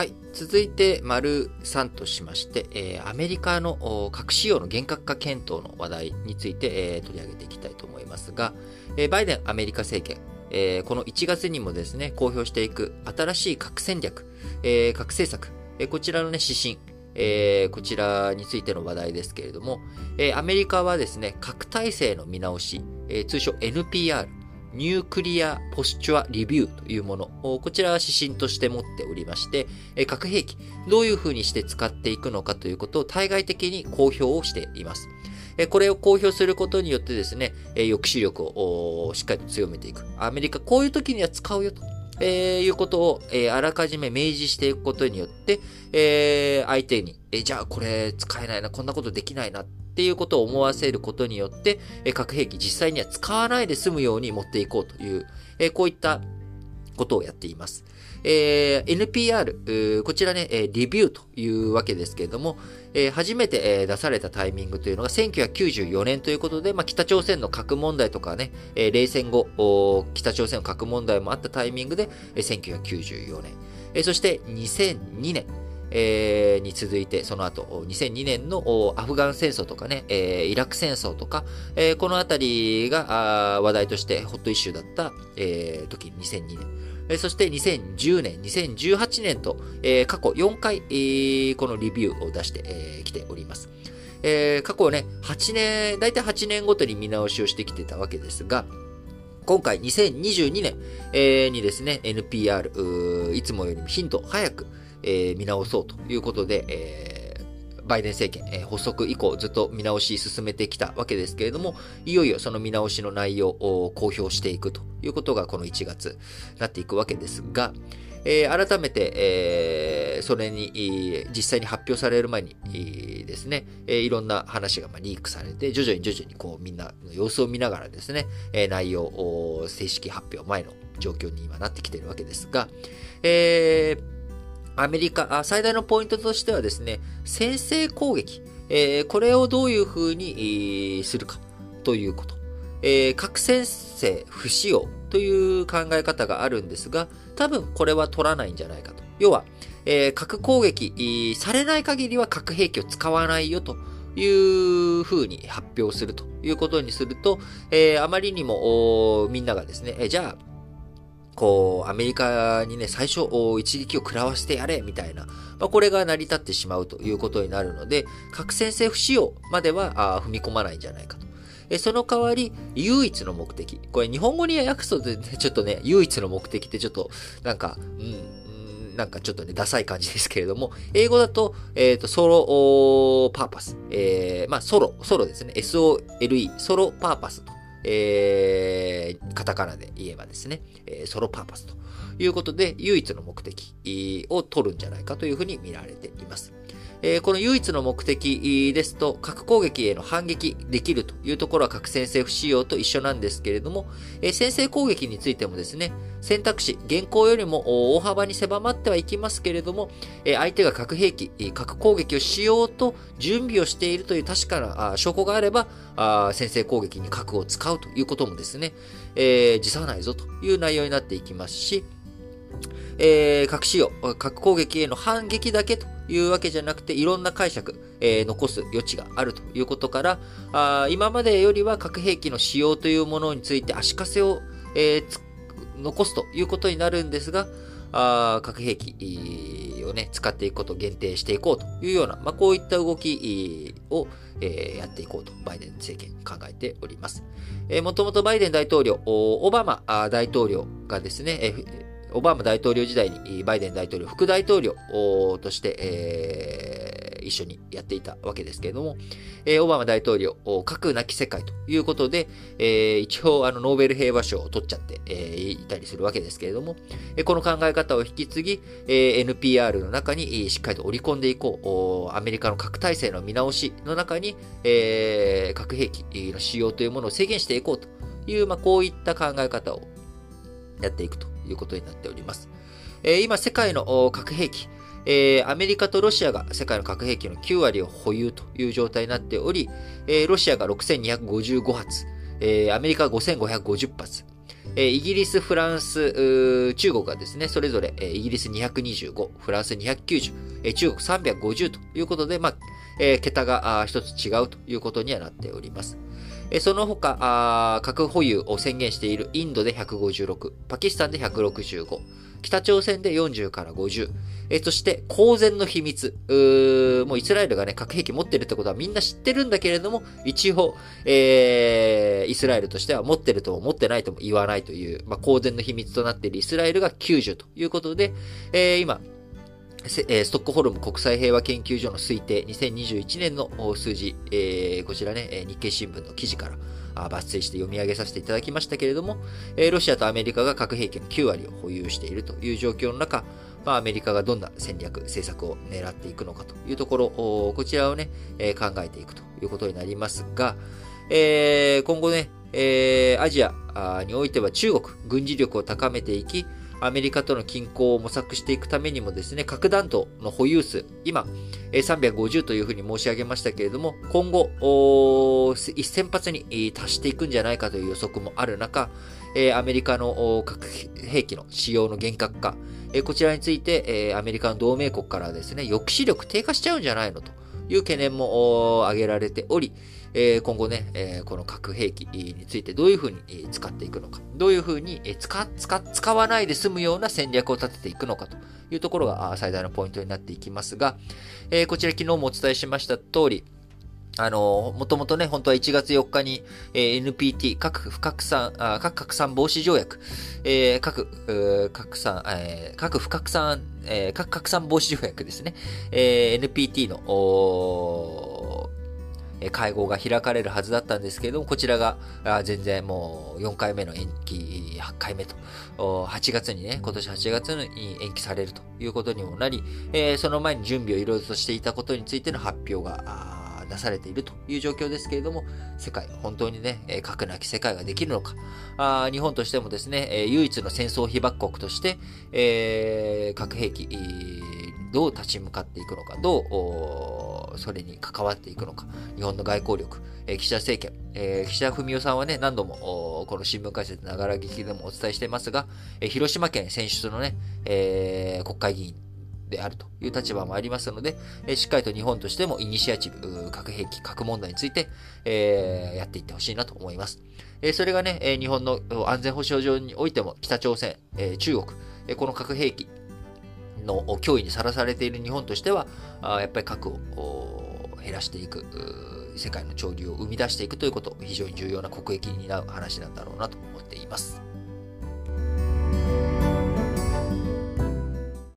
はい。続いて、丸3としまして、えー、アメリカの核使用の厳格化検討の話題について、えー、取り上げていきたいと思いますが、えー、バイデンアメリカ政権、えー、この1月にもですね、公表していく新しい核戦略、えー、核政策、えー、こちらのね、指針、えー、こちらについての話題ですけれども、えー、アメリカはですね、核体制の見直し、えー、通称 NPR、ニュークリアポスチュアリビューというもの、こちらは指針として持っておりまして、核兵器、どういうふうにして使っていくのかということを対外的に公表をしています。これを公表することによってですね、抑止力をしっかり強めていく。アメリカ、こういう時には使うよと。えー、いうことを、えー、あらかじめ明示していくことによって、えー、相手に、えー、じゃあこれ使えないな、こんなことできないなっっていうことを思わせることによって、核兵器実際には使わないで済むように持っていこうという、こういったことをやっています。えー、NPR、こちらね、リビューというわけですけれども、初めて、出されたタイミングというのが1994年ということで、まあ、北朝鮮の核問題とかね、冷戦後、北朝鮮の核問題もあったタイミングで、1994年、そして2002年、えー、に続いて、その後、2002年のアフガン戦争とかね、えー、イラク戦争とか、えー、このあたりが話題としてホットイッシューだった、えー、時、2002年。そして2010年、2018年と、えー、過去4回、えー、このレビューを出してき、えー、ております。えー、過去ね、8年、だいたい8年ごとに見直しをしてきてたわけですが、今回2022年、えー、にですね、NPR、いつもよりもヒント早く、えー、見直そうということで、えーバイデン政権、えー、発足以降ずっと見直し進めてきたわけですけれども、いよいよその見直しの内容を公表していくということがこの1月なっていくわけですが、えー、改めて、えー、それに、実際に発表される前にですね、えー、いろんな話がまあリークされて、徐々に徐々にこうみんなの様子を見ながらですね、えー、内容を正式発表前の状況に今なってきているわけですが、えー、アメリカ、最大のポイントとしてはですね、先制攻撃、えー、これをどういうふうにするかということ。えー、核先制不使用という考え方があるんですが、多分これは取らないんじゃないかと。要は、えー、核攻撃されない限りは核兵器を使わないよというふうに発表するということにすると、えー、あまりにもみんながですね、えじゃあこう、アメリカにね、最初、一撃を食らわせてやれ、みたいな、まあ、これが成り立ってしまうということになるので、核先制不使用までは踏み込まないんじゃないかと。えその代わり、唯一の目的。これ日本語に訳すと、ね、ちょっとね、唯一の目的ってちょっと、なんか、うん、なんかちょっとね、ダサい感じですけれども、英語だと、えっ、ー、と、ソロパーパス。えー、まあ、ソロ、ソロですね。SOLE、ソロパーパスとえー、カタカナで言えばですね、えー、ソロパーパスということで、唯一の目的を取るんじゃないかというふうに見られています。え、この唯一の目的ですと、核攻撃への反撃できるというところは核先制不使用と一緒なんですけれども、え、先制攻撃についてもですね、選択肢、現行よりも大幅に狭まってはいきますけれども、え、相手が核兵器、核攻撃をしようと準備をしているという確かな証拠があれば、あ先制攻撃に核を使うということもですね、えー、辞さないぞという内容になっていきますし、えー、核使用、核攻撃への反撃だけというわけじゃなくて、いろんな解釈、えー、残す余地があるということから、あ今までよりは核兵器の使用というものについて足かせを、えー、残すということになるんですが、あ核兵器をね、使っていくことを限定していこうというような、まあ、こういった動きを、えー、やっていこうと、バイデン政権考えております。えー、もともとバイデン大統領、オバマ大統領がですね、えーオバマ大統領時代にバイデン大統領、副大統領として、えー、一緒にやっていたわけですけれども、えー、オバマ大統領、核なき世界ということで、えー、一応あのノーベル平和賞を取っちゃって、えー、いたりするわけですけれども、えこの考え方を引き継ぎ、え NPR の中にしっかりと織り込んでいこう、アメリカの核体制の見直しの中に、え核兵器の使用というものを制限していこうという、まあ、こういった考え方をやっていくと。いうことになっております。えー、今、世界の核兵器、えー、アメリカとロシアが世界の核兵器の9割を保有という状態になっており、えー、ロシアが6255発、えー、アメリカが5550発、えイギリス、フランス、中国がですね、それぞれ、えイギリス225、フランス290、え中国350ということで、まあ、え桁が一つ違うということにはなっております。その他核保有を宣言しているインドで156、パキスタンで165、北朝鮮で40から50、そして公然の秘密、もうイスラエルがね、核兵器持ってるってことはみんな知ってるんだけれども、一応、えー、イスラエルとしては持ってるとも持ってないとも言わないという、まあ、公然の秘密となっているイスラエルが90ということで、えー、今、ストックホルム国際平和研究所の推定2021年の数字、えー、こちらね、日経新聞の記事から抜粋して読み上げさせていただきましたけれども、ロシアとアメリカが核兵器の9割を保有しているという状況の中、まあ、アメリカがどんな戦略、政策を狙っていくのかというところ、こちらをね、考えていくということになりますが、今後ね、アジアにおいては中国、軍事力を高めていき、アメリカとの均衡を模索していくためにもですね、核弾頭の保有数、今、350というふうに申し上げましたけれども、今後、1000発に達していくんじゃないかという予測もある中、アメリカの核兵器の使用の厳格化、こちらについて、アメリカの同盟国からですね、抑止力低下しちゃうんじゃないのと。いう懸念も挙げられており、え今後ね、えこの核兵器についてどういうふうに使っていくのか、どういうふうに使使使わないで済むような戦略を立てていくのかというところが最大のポイントになっていきますが、えこちら昨日もお伝えしました通り、あの、もともとね、本当は1月4日に、えー、NPT、核不拡散、あ核拡散防止条約、えー、核、拡散、えー、核不拡散、えー、核拡散防止条約ですね、えー、NPT の、お会合が開かれるはずだったんですけれども、こちらが全然もう4回目の延期、8回目と、8月にね、今年8月に延期されるということにもなり、その前に準備をいろいろとしていたことについての発表が出されているという状況ですけれども、世界、本当にね、核なき世界ができるのか、あ日本としてもですね、唯一の戦争被爆国として、えー、核兵器、どう立ち向かっていくのか、どう、それに関わっていくのか、日本の外交力、え、岸田政権、えー、岸田文雄さんはね、何度も、この新聞解説ながら劇でもお伝えしていますが、え、広島県選出のね、え、国会議員であるという立場もありますので、え、しっかりと日本としてもイニシアチブ、核兵器、核問題について、えー、やっていってほしいなと思います。え、それがね、え、日本の安全保障上においても、北朝鮮、え、中国、え、この核兵器、の脅威にさらされている日本としては、あやっぱり核を減らしていく、世界の潮流を生み出していくということ、非常に重要な国益に担う話なんだろうなと思っています。